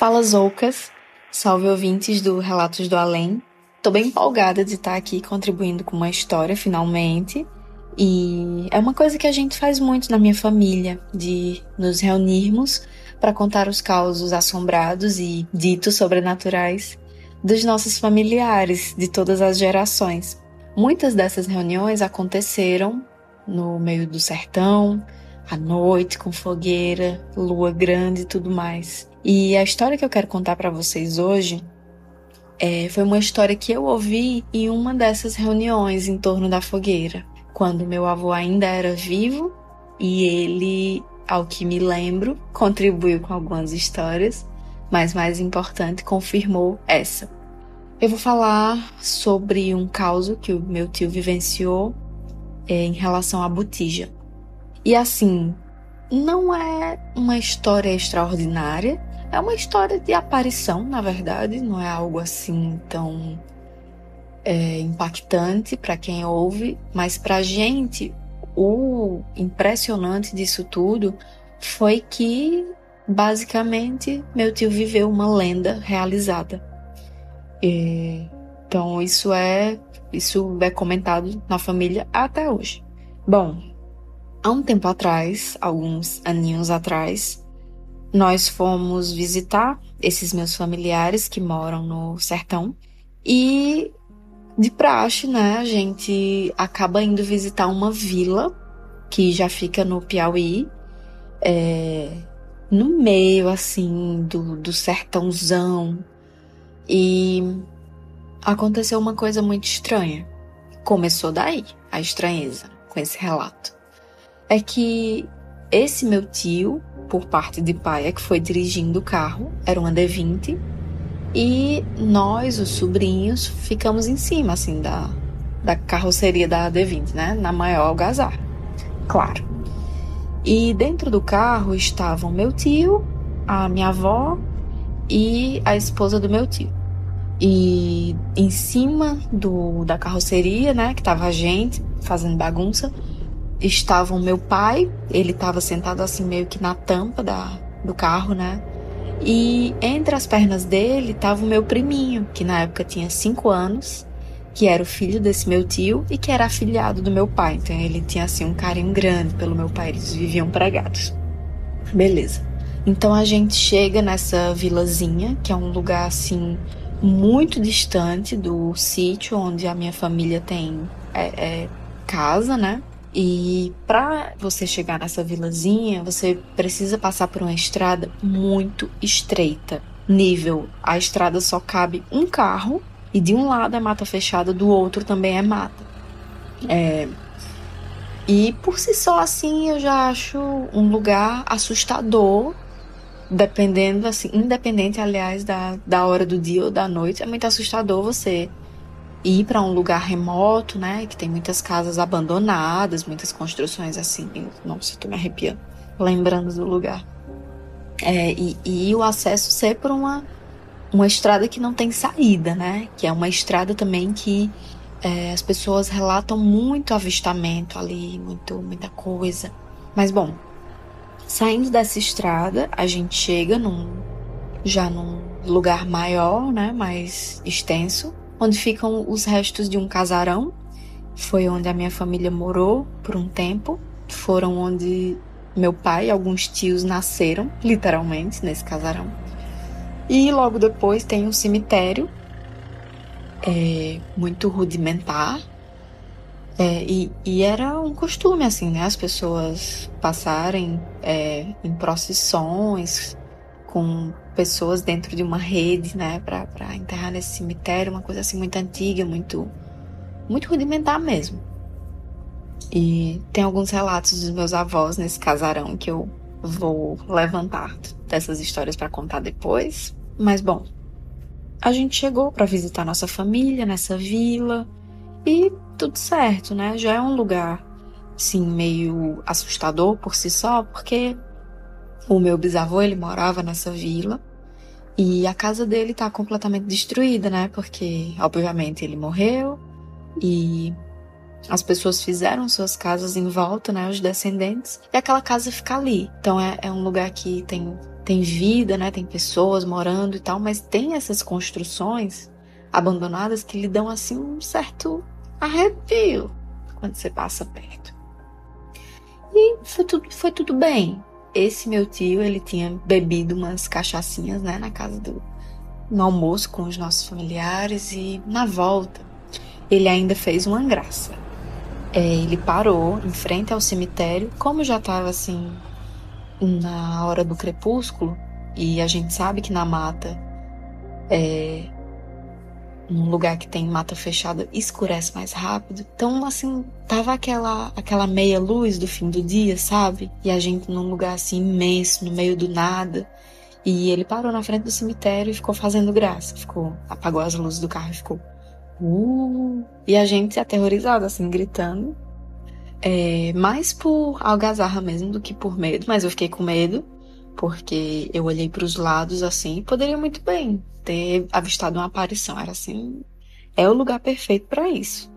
Fala Zoucas, salve ouvintes do Relatos do Além. Tô bem empolgada de estar aqui contribuindo com uma história finalmente. E é uma coisa que a gente faz muito na minha família, de nos reunirmos para contar os causos assombrados e ditos sobrenaturais dos nossos familiares de todas as gerações. Muitas dessas reuniões aconteceram no meio do sertão, à noite, com fogueira, lua grande e tudo mais. E a história que eu quero contar para vocês hoje é, foi uma história que eu ouvi em uma dessas reuniões em torno da fogueira, quando meu avô ainda era vivo e ele, ao que me lembro, contribuiu com algumas histórias, mas mais importante, confirmou essa. Eu vou falar sobre um caso que o meu tio vivenciou é, em relação à botija. E assim, não é uma história extraordinária, é uma história de aparição, na verdade, não é algo assim tão é, impactante para quem ouve, mas para gente o impressionante disso tudo foi que basicamente meu tio viveu uma lenda realizada. E, então isso é isso é comentado na família até hoje. Bom, há um tempo atrás, alguns aninhos atrás, nós fomos visitar esses meus familiares que moram no sertão e de praxe, né, a gente acaba indo visitar uma vila que já fica no Piauí, é, no meio assim do, do sertãozão e aconteceu uma coisa muito estranha. Começou daí a estranheza com esse relato. É que esse meu tio por parte de pai é que foi dirigindo o carro, era uma D20, e nós, os sobrinhos, ficamos em cima, assim, da, da carroceria da D20, né? Na maior algazarra, claro. E dentro do carro estavam meu tio, a minha avó e a esposa do meu tio. E em cima do, da carroceria, né, que tava a gente fazendo bagunça, estavam meu pai, ele estava sentado assim meio que na tampa da, do carro, né? E entre as pernas dele estava o meu priminho, que na época tinha cinco anos, que era o filho desse meu tio e que era afilhado do meu pai. Então ele tinha assim um carinho grande pelo meu pai, eles viviam pregados. Beleza. Então a gente chega nessa vilazinha, que é um lugar assim muito distante do sítio onde a minha família tem é, é, casa, né? E para você chegar nessa vilazinha, você precisa passar por uma estrada muito estreita. Nível, a estrada só cabe um carro e de um lado é mata fechada, do outro também é mata. É, e por si só assim eu já acho um lugar assustador, dependendo assim, independente aliás da, da hora do dia ou da noite, é muito assustador você ir para um lugar remoto, né? Que tem muitas casas abandonadas, muitas construções assim. Nossa, tô me arrepiando, lembrando do lugar. É, e, e o acesso ser por uma, uma estrada que não tem saída, né? Que é uma estrada também que é, as pessoas relatam muito avistamento ali, muito, muita coisa. Mas bom, saindo dessa estrada, a gente chega num já num lugar maior, né? Mais extenso onde ficam os restos de um casarão. Foi onde a minha família morou por um tempo. Foram onde meu pai e alguns tios nasceram, literalmente, nesse casarão. E logo depois tem um cemitério, é, muito rudimentar. É, e, e, era um costume, assim, né? As pessoas passarem é, em procissões com pessoas dentro de uma rede, né, para enterrar nesse cemitério, uma coisa assim muito antiga, muito muito rudimentar mesmo. E tem alguns relatos dos meus avós nesse casarão que eu vou levantar dessas histórias para contar depois. Mas bom, a gente chegou para visitar nossa família nessa vila e tudo certo, né? Já é um lugar, assim, meio assustador por si só, porque o meu bisavô, ele morava nessa vila e a casa dele tá completamente destruída, né? Porque, obviamente, ele morreu e as pessoas fizeram suas casas em volta, né? Os descendentes, e aquela casa fica ali. Então é, é um lugar que tem, tem vida, né? Tem pessoas morando e tal, mas tem essas construções abandonadas que lhe dão assim um certo arrepio quando você passa perto. E foi tudo, foi tudo bem. Esse meu tio, ele tinha bebido umas cachaçinhas, né, na casa do no almoço com os nossos familiares e na volta ele ainda fez uma graça. É, ele parou em frente ao cemitério, como já estava assim na hora do crepúsculo e a gente sabe que na mata é, num lugar que tem mata fechada escurece mais rápido. Então, assim, tava aquela aquela meia luz do fim do dia, sabe? E a gente num lugar assim imenso, no meio do nada. E ele parou na frente do cemitério e ficou fazendo graça. Ficou, apagou as luzes do carro e ficou. Uh! E a gente aterrorizada, assim, gritando. É, mais por algazarra mesmo do que por medo, mas eu fiquei com medo porque eu olhei para os lados assim e poderia muito bem ter avistado uma aparição. Era assim, é o lugar perfeito para isso.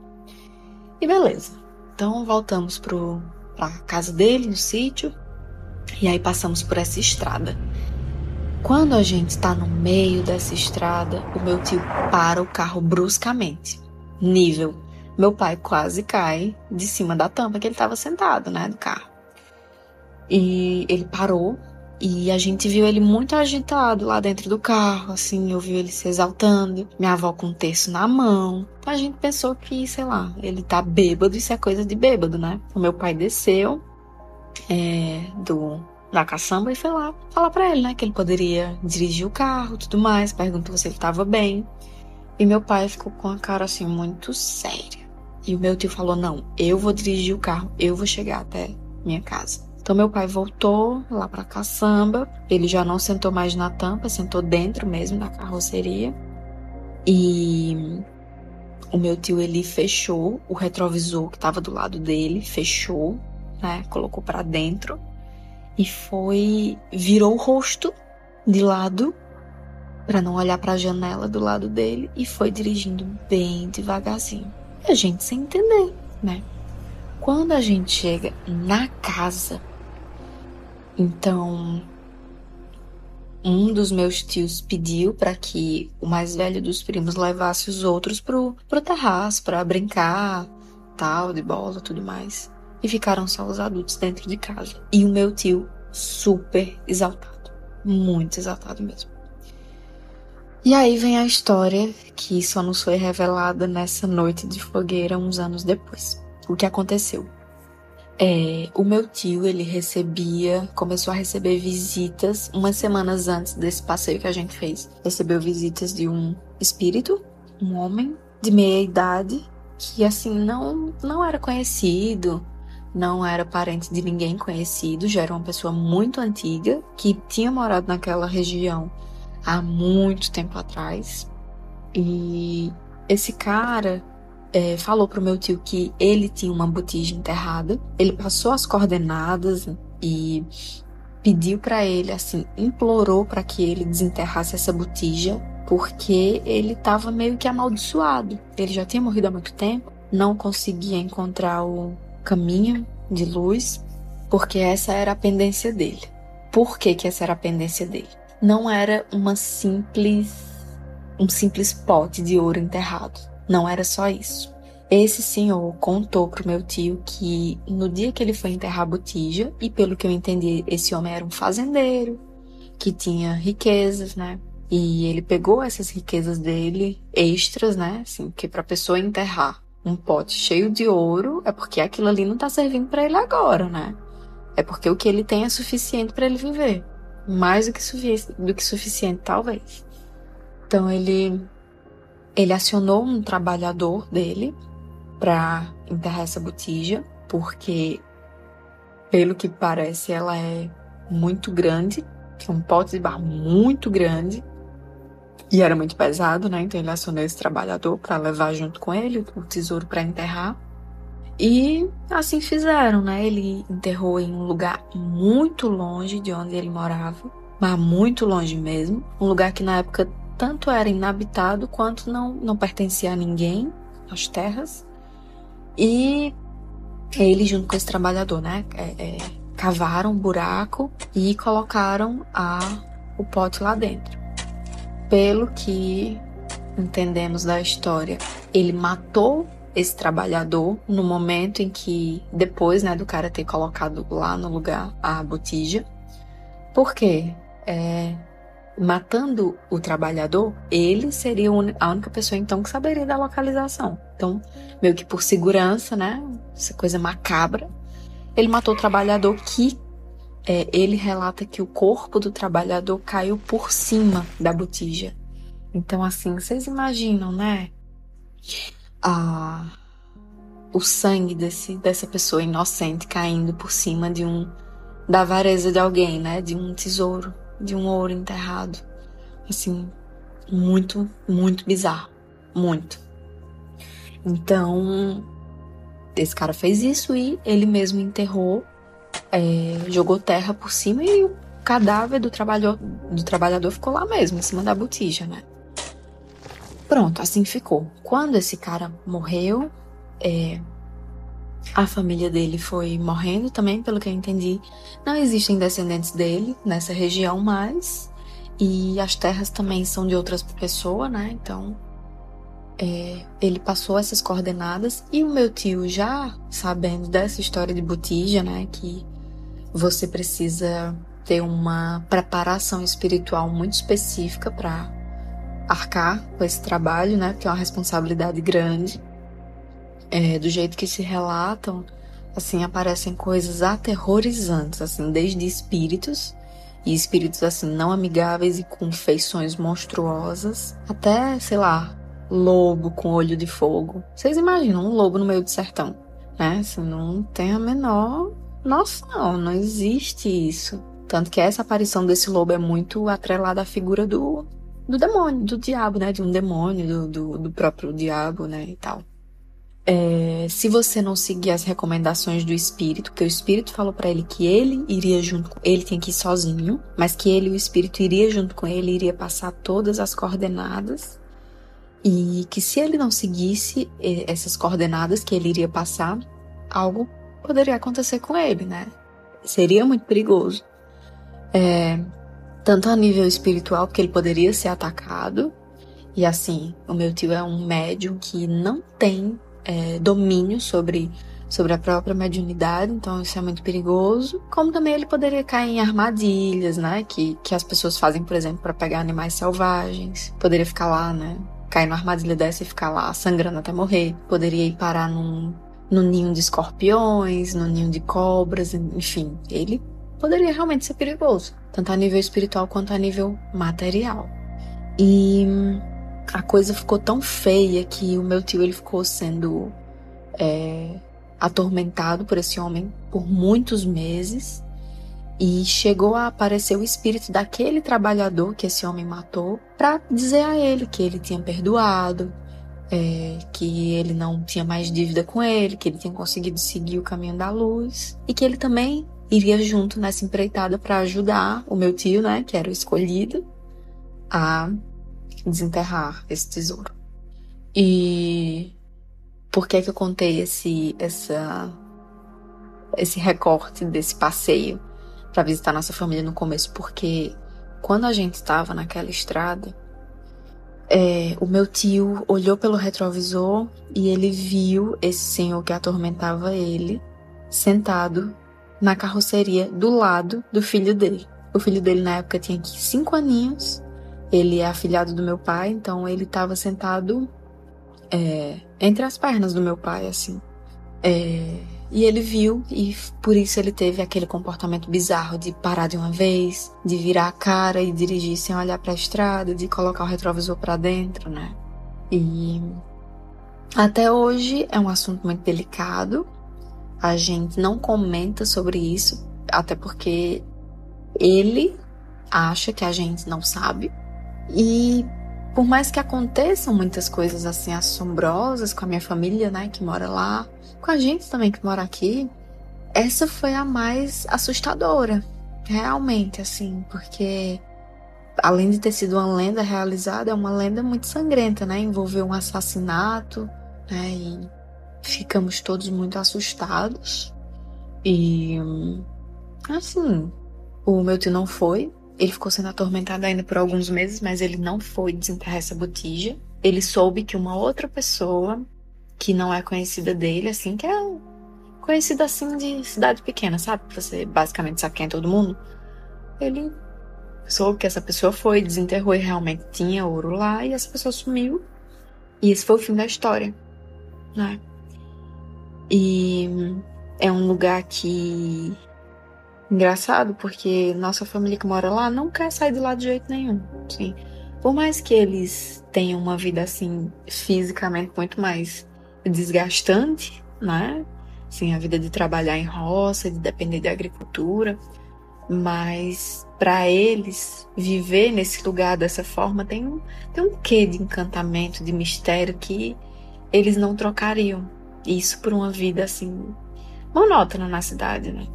E beleza. Então voltamos para casa dele no sítio e aí passamos por essa estrada. Quando a gente está no meio dessa estrada, o meu tio para o carro bruscamente. Nível, meu pai quase cai de cima da tampa que ele estava sentado, né, do carro. E ele parou e a gente viu ele muito agitado lá dentro do carro, assim, eu vi ele se exaltando, minha avó com um terço na mão. Então a gente pensou que, sei lá, ele tá bêbado, isso é coisa de bêbado, né? O meu pai desceu é, do da caçamba e foi lá falar para ele, né, que ele poderia dirigir o carro, tudo mais, perguntou se ele tava bem. E meu pai ficou com a cara assim muito séria. E o meu tio falou: "Não, eu vou dirigir o carro, eu vou chegar até minha casa". Então meu pai voltou lá para caçamba. Ele já não sentou mais na tampa, sentou dentro mesmo da carroceria. E o meu tio ele fechou o retrovisor que estava do lado dele, fechou, né? Colocou para dentro e foi virou o rosto de lado para não olhar para a janela do lado dele e foi dirigindo bem devagarzinho. E a gente sem entender, né? Quando a gente chega na casa então, um dos meus tios pediu para que o mais velho dos primos levasse os outros pro, pro terraço para brincar, tal, de bola, tudo mais. E ficaram só os adultos dentro de casa. E o meu tio super exaltado, muito exaltado mesmo. E aí vem a história que só nos foi revelada nessa noite de fogueira uns anos depois. O que aconteceu? É, o meu tio, ele recebia, começou a receber visitas umas semanas antes desse passeio que a gente fez. Recebeu visitas de um espírito, um homem de meia idade, que assim não não era conhecido, não era parente de ninguém conhecido, já era uma pessoa muito antiga que tinha morado naquela região há muito tempo atrás. E esse cara, é, falou pro meu tio que ele tinha uma botija enterrada. Ele passou as coordenadas e pediu para ele, assim, implorou para que ele desenterrasse essa botija, porque ele estava meio que amaldiçoado. Ele já tinha morrido há muito tempo, não conseguia encontrar o caminho de luz, porque essa era a pendência dele. Por que, que essa era a pendência dele? Não era uma simples um simples pote de ouro enterrado não era só isso. Esse senhor contou pro meu tio que no dia que ele foi enterrar a botija, e pelo que eu entendi, esse homem era um fazendeiro, que tinha riquezas, né? E ele pegou essas riquezas dele, extras, né? Assim, que pra pessoa enterrar um pote cheio de ouro, é porque aquilo ali não tá servindo para ele agora, né? É porque o que ele tem é suficiente para ele viver. Mais do que, do que suficiente, talvez. Então ele ele acionou um trabalhador dele para enterrar essa botija, porque, pelo que parece, ela é muito grande, é um pote de barro muito grande. E era muito pesado, né? Então ele acionou esse trabalhador para levar junto com ele o tesouro para enterrar. E assim fizeram, né? Ele enterrou em um lugar muito longe de onde ele morava, mas muito longe mesmo. Um lugar que na época tanto era inabitado quanto não, não pertencia a ninguém, as terras. E ele, junto com esse trabalhador, né? É, é, cavaram um buraco e colocaram a, o pote lá dentro. Pelo que entendemos da história, ele matou esse trabalhador no momento em que, depois né, do cara ter colocado lá no lugar a botija. Por quê? É, matando o trabalhador, ele seria a única pessoa então que saberia da localização. Então, meio que por segurança, né? Essa coisa macabra. Ele matou o trabalhador que é, ele relata que o corpo do trabalhador caiu por cima da botija. Então, assim, vocês imaginam, né? a, o sangue desse, dessa pessoa inocente caindo por cima de um da avareza de alguém, né? De um tesouro, de um ouro enterrado. Assim, muito, muito bizarro. Muito. Então, esse cara fez isso e ele mesmo enterrou, é, jogou terra por cima e o cadáver do trabalhador, do trabalhador ficou lá mesmo, em cima da botija, né? Pronto, assim ficou. Quando esse cara morreu, é, a família dele foi morrendo também, pelo que eu entendi. Não existem descendentes dele nessa região mais. E as terras também são de outras pessoas, né? Então, é, ele passou essas coordenadas. E o meu tio, já sabendo dessa história de botija, né? Que você precisa ter uma preparação espiritual muito específica para arcar com esse trabalho, né? Porque é uma responsabilidade grande. É, do jeito que se relatam, assim, aparecem coisas aterrorizantes, assim, desde espíritos e espíritos assim não amigáveis e com feições monstruosas, até, sei lá, lobo com olho de fogo. Vocês imaginam um lobo no meio do sertão, né? Assim, não tem a menor nossa, não, não existe isso. Tanto que essa aparição desse lobo é muito atrelada à figura do do demônio, do diabo, né? De um demônio, do, do, do próprio diabo, né? E tal. É, se você não seguir as recomendações do espírito, porque o espírito falou para ele que ele iria junto com ele, tinha que ir sozinho, mas que ele, o espírito, iria junto com ele, iria passar todas as coordenadas, e que se ele não seguisse essas coordenadas que ele iria passar, algo poderia acontecer com ele, né? Seria muito perigoso. É, tanto a nível espiritual, porque ele poderia ser atacado. E assim, o meu tio é um médium que não tem é, domínio sobre, sobre a própria mediunidade, então isso é muito perigoso. Como também ele poderia cair em armadilhas, né? Que, que as pessoas fazem, por exemplo, para pegar animais selvagens. Poderia ficar lá, né? Cair numa armadilha dessa e ficar lá sangrando até morrer. Poderia ir parar num, num ninho de escorpiões, num ninho de cobras, enfim. Ele poderia realmente ser perigoso, tanto a nível espiritual quanto a nível material. E a coisa ficou tão feia que o meu tio ele ficou sendo é, atormentado por esse homem por muitos meses. E chegou a aparecer o espírito daquele trabalhador que esse homem matou para dizer a ele que ele tinha perdoado, é, que ele não tinha mais dívida com ele, que ele tinha conseguido seguir o caminho da luz. E que ele também iria junto nessa empreitada para ajudar o meu tio, né, que era o escolhido, a desenterrar esse tesouro. E por que que eu contei esse essa esse recorte desse passeio para visitar nossa família no começo? Porque quando a gente estava naquela estrada, é, o meu tio olhou pelo retrovisor e ele viu esse senhor que atormentava ele sentado na carroceria do lado do filho dele. O filho dele na época tinha aqui cinco aninhos. Ele é afilhado do meu pai, então ele estava sentado é, entre as pernas do meu pai, assim. É, e ele viu e por isso ele teve aquele comportamento bizarro de parar de uma vez, de virar a cara e dirigir sem olhar para a estrada, de colocar o retrovisor para dentro, né? E até hoje é um assunto muito delicado, a gente não comenta sobre isso, até porque ele acha que a gente não sabe. E por mais que aconteçam muitas coisas assim assombrosas com a minha família, né, que mora lá, com a gente também que mora aqui, essa foi a mais assustadora, realmente, assim, porque além de ter sido uma lenda realizada, é uma lenda muito sangrenta, né? Envolveu um assassinato, né? E ficamos todos muito assustados. E assim, o meu tio não foi. Ele ficou sendo atormentado ainda por alguns meses, mas ele não foi desenterrar essa botija. Ele soube que uma outra pessoa, que não é conhecida dele, assim, que é conhecida assim de cidade pequena, sabe? Você basicamente sabe quem é todo mundo. Ele soube que essa pessoa foi, desenterrou e realmente tinha ouro lá, e essa pessoa sumiu. E esse foi o fim da história, né? E é um lugar que. Engraçado, porque nossa família que mora lá não quer sair de lá de jeito nenhum. Sim. Por mais que eles tenham uma vida assim, fisicamente muito mais desgastante, né? Assim, a vida de trabalhar em roça, de depender da agricultura. Mas para eles viver nesse lugar dessa forma tem um, tem um quê de encantamento, de mistério que eles não trocariam. Isso por uma vida assim monótona na cidade, né?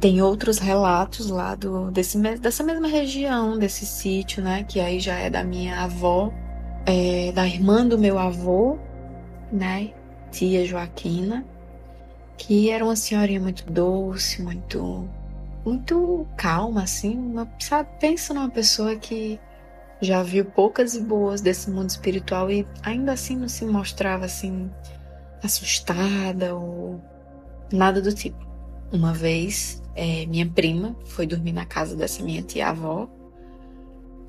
Tem outros relatos lá do, desse, dessa mesma região, desse sítio, né? Que aí já é da minha avó, é, da irmã do meu avô, né? Tia Joaquina, que era uma senhorinha muito doce, muito muito calma, assim. Uma, sabe, pensa numa pessoa que já viu poucas e boas desse mundo espiritual e ainda assim não se mostrava assim assustada ou nada do tipo. Uma vez, é, minha prima foi dormir na casa dessa minha tia-avó.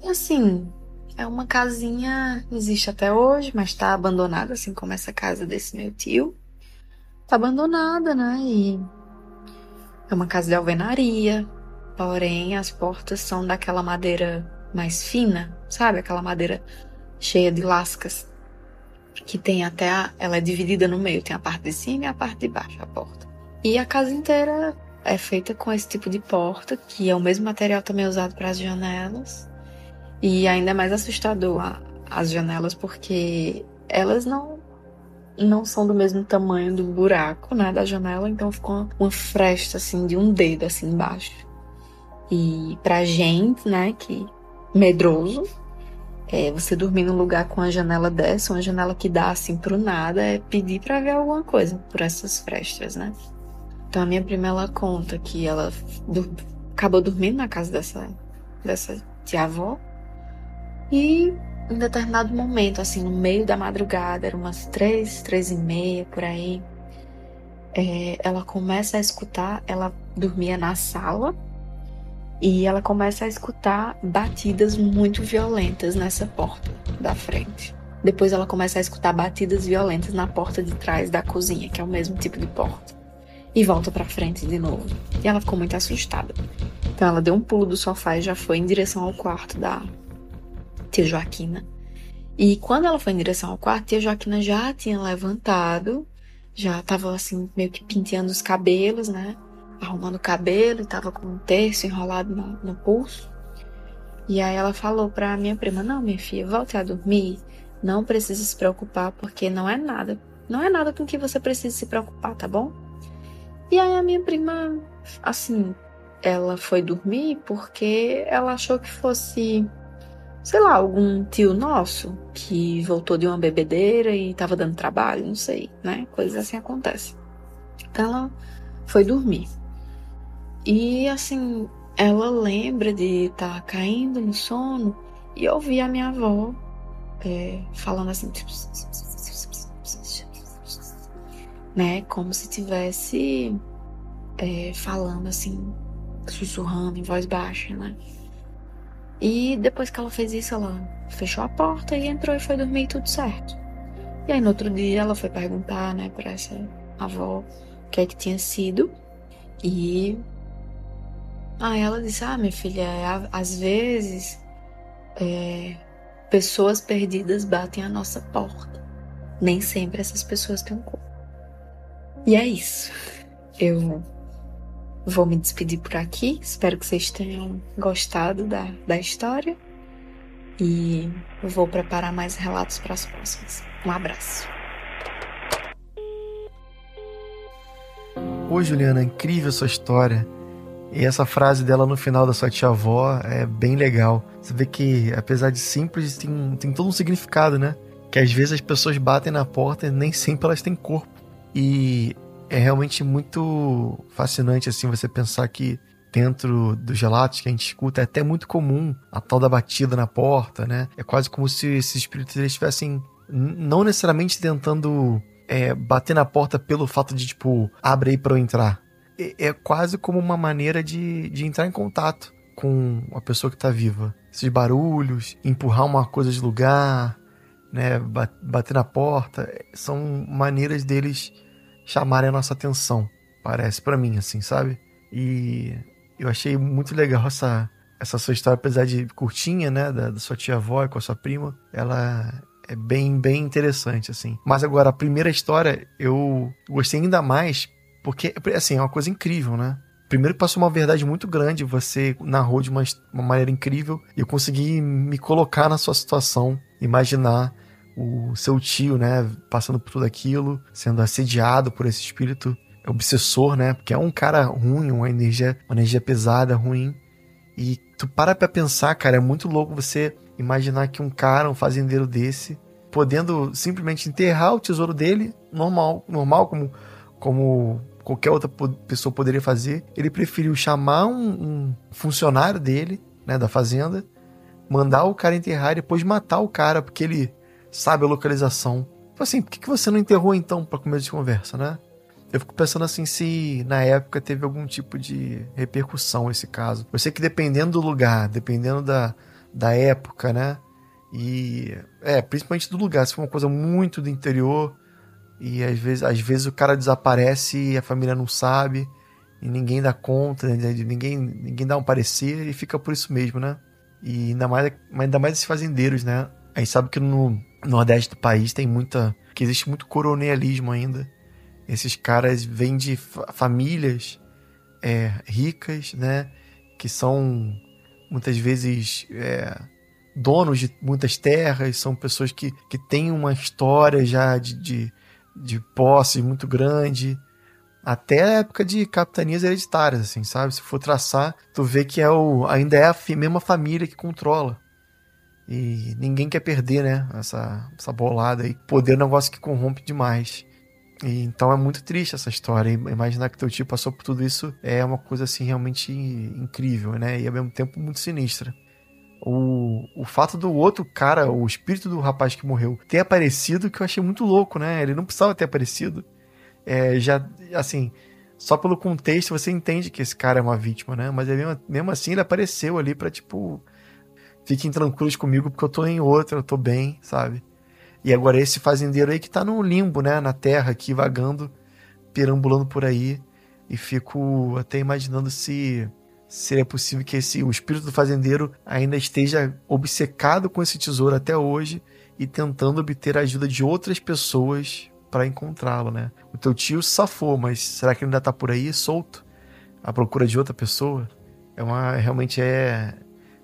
E assim, é uma casinha, existe até hoje, mas tá abandonada, assim como essa casa desse meu tio. Tá abandonada, né? E é uma casa de alvenaria, porém as portas são daquela madeira mais fina, sabe? Aquela madeira cheia de lascas, que tem até a, ela é dividida no meio, tem a parte de cima e a parte de baixo, a porta. E a casa inteira é feita com esse tipo de porta, que é o mesmo material também usado para as janelas. E ainda é mais assustador a, as janelas porque elas não não são do mesmo tamanho do buraco, né, da janela, então ficou uma fresta assim de um dedo assim embaixo. E pra gente, né, que medroso, é, você dormir num lugar com uma janela dessa, uma janela que dá assim pro nada, é pedir para ver alguma coisa por essas frestas, né? Então a minha prima ela conta que ela acabou dormindo na casa dessa dessa tia-avó e em determinado momento, assim, no meio da madrugada, eram umas três, três e meia por aí, é, ela começa a escutar, ela dormia na sala e ela começa a escutar batidas muito violentas nessa porta da frente. Depois ela começa a escutar batidas violentas na porta de trás da cozinha, que é o mesmo tipo de porta. E volta para frente de novo. E ela ficou muito assustada. Então ela deu um pulo do sofá e já foi em direção ao quarto da, tia Joaquina. E quando ela foi em direção ao quarto, tia Joaquina já tinha levantado, já estava assim, meio que penteando os cabelos, né? Arrumando o cabelo, estava com um terço enrolado no, no pulso. E aí ela falou pra minha prima: Não, minha filha, volte a dormir. Não precisa se preocupar, porque não é nada. Não é nada com que você precisa se preocupar, tá bom? E aí a minha prima, assim, ela foi dormir porque ela achou que fosse sei lá, algum tio nosso que voltou de uma bebedeira e estava dando trabalho, não sei, né? Coisas assim acontecem. Então ela foi dormir. E assim, ela lembra de estar tá caindo no sono e ouvir a minha avó é, falando assim, tipo, né? Como se tivesse é, falando assim, sussurrando em voz baixa, né? E depois que ela fez isso, ela fechou a porta e entrou e foi dormir tudo certo. E aí no outro dia ela foi perguntar, né, para essa avó o que é que tinha sido. E aí ela disse: Ah, minha filha, às vezes é, pessoas perdidas batem a nossa porta. Nem sempre essas pessoas têm um corpo. E é isso. Eu Vou me despedir por aqui. Espero que vocês tenham gostado da, da história. e vou preparar mais relatos para as próximas. Um abraço. Oi, Juliana, incrível sua história. E essa frase dela no final da sua tia-avó é bem legal. Você vê que, apesar de simples, tem, tem todo um significado, né? Que às vezes as pessoas batem na porta e nem sempre elas têm corpo. E é realmente muito fascinante, assim, você pensar que dentro dos relatos que a gente escuta é até muito comum a tal da batida na porta, né? É quase como se esses espíritos estivessem não necessariamente tentando é, bater na porta pelo fato de, tipo, abre aí pra eu entrar é, é quase como uma maneira de, de entrar em contato com a pessoa que está viva. Esses barulhos, empurrar uma coisa de lugar, né, bater na porta, são maneiras deles chamarem a nossa atenção, parece para mim, assim, sabe? E eu achei muito legal essa, essa sua história, apesar de curtinha, né, da, da sua tia-avó com a sua prima, ela é bem, bem interessante, assim. Mas agora, a primeira história, eu gostei ainda mais porque, assim, é uma coisa incrível, né? Primeiro passou uma verdade muito grande, você narrou de uma, uma maneira incrível, e eu consegui me colocar na sua situação, imaginar o seu tio, né, passando por tudo aquilo, sendo assediado por esse espírito obsessor, né? Porque é um cara ruim, uma energia, uma energia pesada, ruim. E tu para pra pensar, cara, é muito louco você imaginar que um cara, um fazendeiro desse, podendo simplesmente enterrar o tesouro dele, normal, normal como como qualquer outra pessoa poderia fazer. Ele preferiu chamar um, um funcionário dele, né, da fazenda, mandar o cara enterrar e depois matar o cara, porque ele sabe a localização. Então, assim, por que, você não enterrou então para começo de conversa, né? Eu fico pensando assim se na época teve algum tipo de repercussão esse caso. Eu sei que dependendo do lugar, dependendo da, da época, né? E é, principalmente do lugar, se for uma coisa muito do interior, e às vezes, às vezes o cara desaparece e a família não sabe, e ninguém dá conta, né, ninguém, ninguém dá um parecer e fica por isso mesmo, né? E ainda mais, ainda mais esses fazendeiros, né? A gente sabe que no nordeste do país tem muita. que existe muito coronelismo ainda. Esses caras vêm de famílias é, ricas, né? Que são muitas vezes é, donos de muitas terras, são pessoas que, que têm uma história já de, de de posse muito grande, até a época de capitanias hereditárias, assim, sabe? Se for traçar, tu vê que é o, ainda é a mesma família que controla. E ninguém quer perder, né? Essa, essa bolada aí. Poder é um negócio que corrompe demais. E, então é muito triste essa história. Imaginar que teu tio passou por tudo isso é uma coisa assim realmente incrível, né? E ao mesmo tempo muito sinistra o, o fato do outro cara, o espírito do rapaz que morreu, ter aparecido, que eu achei muito louco, né? Ele não precisava ter aparecido. É, já, assim, só pelo contexto você entende que esse cara é uma vítima, né? Mas mesmo, mesmo assim ele apareceu ali pra, tipo, fiquem tranquilos comigo porque eu tô em outra, eu tô bem, sabe? E agora esse fazendeiro aí que tá no limbo, né? Na terra aqui, vagando, perambulando por aí. E fico até imaginando se seria possível que esse, o espírito do fazendeiro ainda esteja obcecado com esse tesouro até hoje e tentando obter a ajuda de outras pessoas para encontrá-lo, né? O teu tio safou, mas será que ele ainda está por aí solto à procura de outra pessoa? É uma realmente é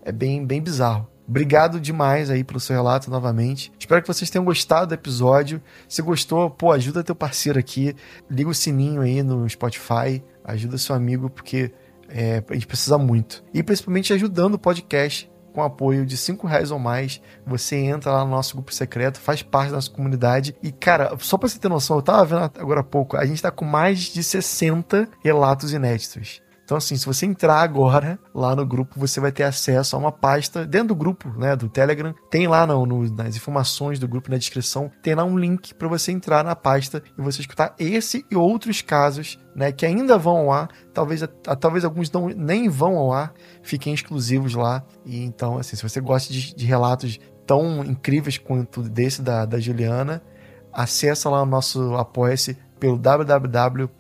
é bem bem bizarro. Obrigado demais aí pelo seu relato novamente. Espero que vocês tenham gostado do episódio. Se gostou, pô, ajuda teu parceiro aqui, liga o sininho aí no Spotify, ajuda seu amigo porque é, a gente precisa muito. E principalmente ajudando o podcast com apoio de 5 reais ou mais. Você entra lá no nosso grupo secreto, faz parte da nossa comunidade. E, cara, só pra você ter noção, eu tava vendo agora há pouco, a gente tá com mais de 60 relatos inéditos. Então, assim, se você entrar agora lá no grupo, você vai ter acesso a uma pasta dentro do grupo, né, do Telegram. Tem lá no, no, nas informações do grupo, na descrição, tem lá um link para você entrar na pasta e você escutar esse e outros casos, né, que ainda vão ao ar. Talvez, a, talvez alguns não, nem vão ao ar, fiquem exclusivos lá. E então, assim, se você gosta de, de relatos tão incríveis quanto desse da, da Juliana, acessa lá o nosso apoia-se pelo www.apoia.se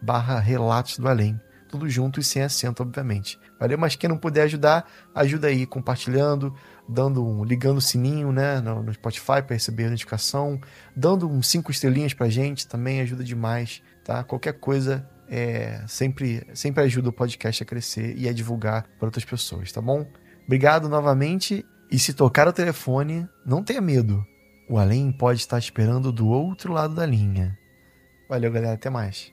barra Relatos do Além. Tudo junto e sem acento, obviamente. Valeu? Mas quem não puder ajudar, ajuda aí compartilhando, dando um, ligando o sininho né, no, no Spotify para receber a notificação, dando uns cinco estrelinhas pra gente, também ajuda demais, tá? Qualquer coisa é, sempre, sempre ajuda o podcast a crescer e a divulgar para outras pessoas, tá bom? Obrigado novamente e se tocar o telefone, não tenha medo. O além pode estar esperando do outro lado da linha. Valeu, galera. Até mais.